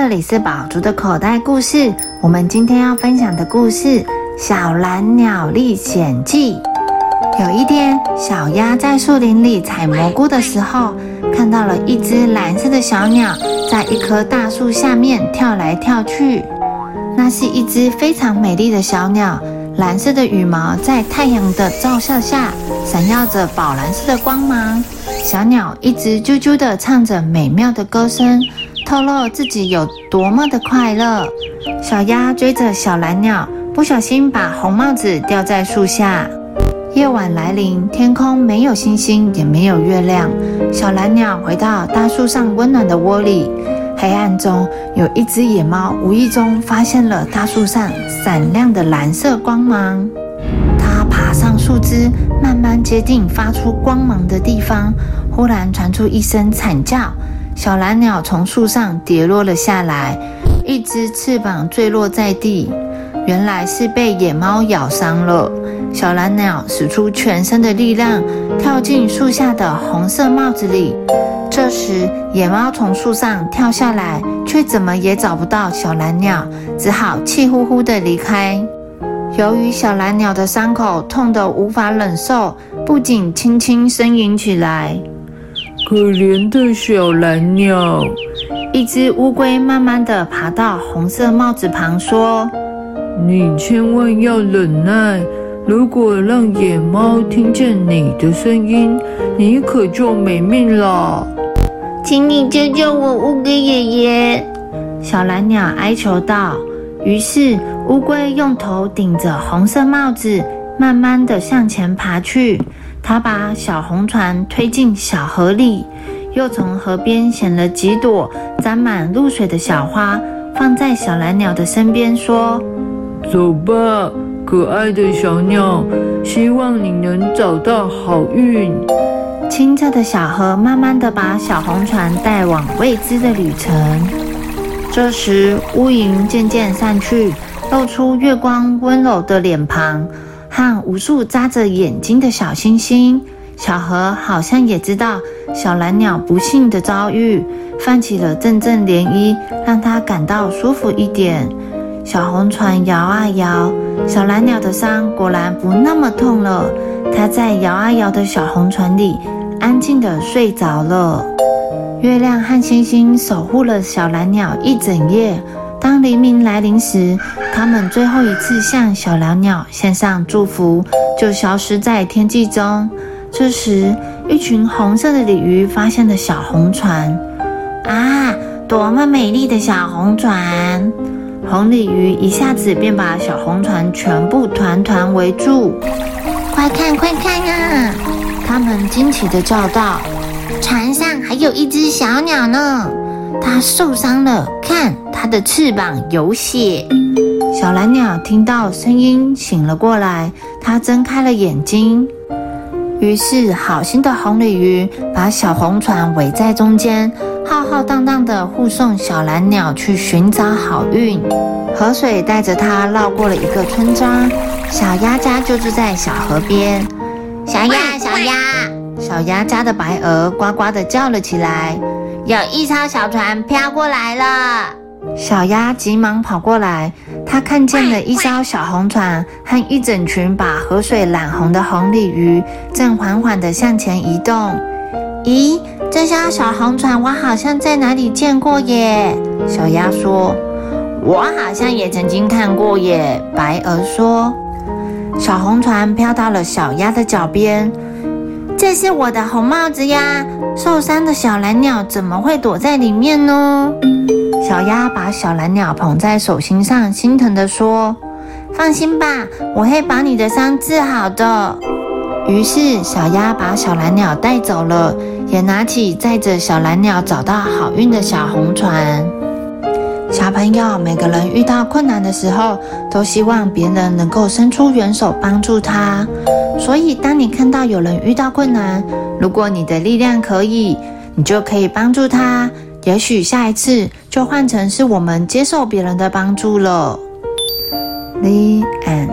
这里是宝珠的口袋故事。我们今天要分享的故事《小蓝鸟历险记》。有一天，小鸭在树林里采蘑菇的时候，看到了一只蓝色的小鸟在一棵大树下面跳来跳去。那是一只非常美丽的小鸟，蓝色的羽毛在太阳的照射下闪耀着宝蓝色的光芒。小鸟一直啾啾地唱着美妙的歌声。透露自己有多么的快乐。小鸭追着小蓝鸟，不小心把红帽子掉在树下。夜晚来临，天空没有星星，也没有月亮。小蓝鸟回到大树上温暖的窝里。黑暗中，有一只野猫无意中发现了大树上闪亮的蓝色光芒。它爬上树枝，慢慢接近发出光芒的地方。忽然传出一声惨叫。小蓝鸟从树上跌落了下来，一只翅膀坠落在地，原来是被野猫咬伤了。小蓝鸟使出全身的力量，跳进树下的红色帽子里。这时，野猫从树上跳下来，却怎么也找不到小蓝鸟，只好气呼呼地离开。由于小蓝鸟的伤口痛得无法忍受，不仅轻轻呻吟起来。可怜的小蓝鸟，一只乌龟慢慢地爬到红色帽子旁，说：“你千万要忍耐。如果让野猫听见你的声音，你可就没命了。请你救救我，乌龟爷爷！”小蓝鸟哀求道。于是，乌龟用头顶着红色帽子，慢慢地向前爬去。他把小红船推进小河里，又从河边捡了几朵沾满露水的小花，放在小蓝鸟的身边，说：“走吧，可爱的小鸟，希望你能找到好运。”清澈的小河慢慢地把小红船带往未知的旅程。这时，乌云渐渐散去，露出月光温柔的脸庞。和无数眨着眼睛的小星星，小河好像也知道小蓝鸟不幸的遭遇，泛起了阵阵涟漪，让它感到舒服一点。小红船摇啊摇，小蓝鸟的伤果然不那么痛了。它在摇啊摇的小红船里安静地睡着了。月亮和星星守护了小蓝鸟一整夜。当黎明来临时，他们最后一次向小蓝鸟献上祝福，就消失在天际中。这时，一群红色的鲤鱼发现了小红船。啊，多么美丽的小红船！红鲤鱼一下子便把小红船全部团团围住。快看，快看啊！他们惊奇地叫道：“船上还有一只小鸟呢！”它受伤了，看它的翅膀有血。小蓝鸟听到声音醒了过来，它睁开了眼睛。于是，好心的红鲤鱼把小红船围在中间，浩浩荡荡地护送小蓝鸟去寻找好运。河水带着它绕过了一个村庄，小鸭家就住在小河边。小鸭，小鸭，小鸭家的白鹅呱呱地叫了起来。有一艘小船飘过来了，小鸭急忙跑过来。它看见了一艘小红船和一整群把河水染红的红鲤鱼，正缓缓地向前移动。咦，这艘小红船我好像在哪里见过耶？小鸭说：“我好像也曾经看过耶。”白鹅说：“小红船飘到了小鸭的脚边。”这是我的红帽子呀！受伤的小蓝鸟怎么会躲在里面呢？小鸭把小蓝鸟捧在手心上，心疼地说：“放心吧，我会把你的伤治好的。”于是，小鸭把小蓝鸟带走了，也拿起载着小蓝鸟找到好运的小红船。小朋友，每个人遇到困难的时候，都希望别人能够伸出援手帮助他。所以，当你看到有人遇到困难，如果你的力量可以，你就可以帮助他。也许下一次就换成是我们接受别人的帮助了。The end.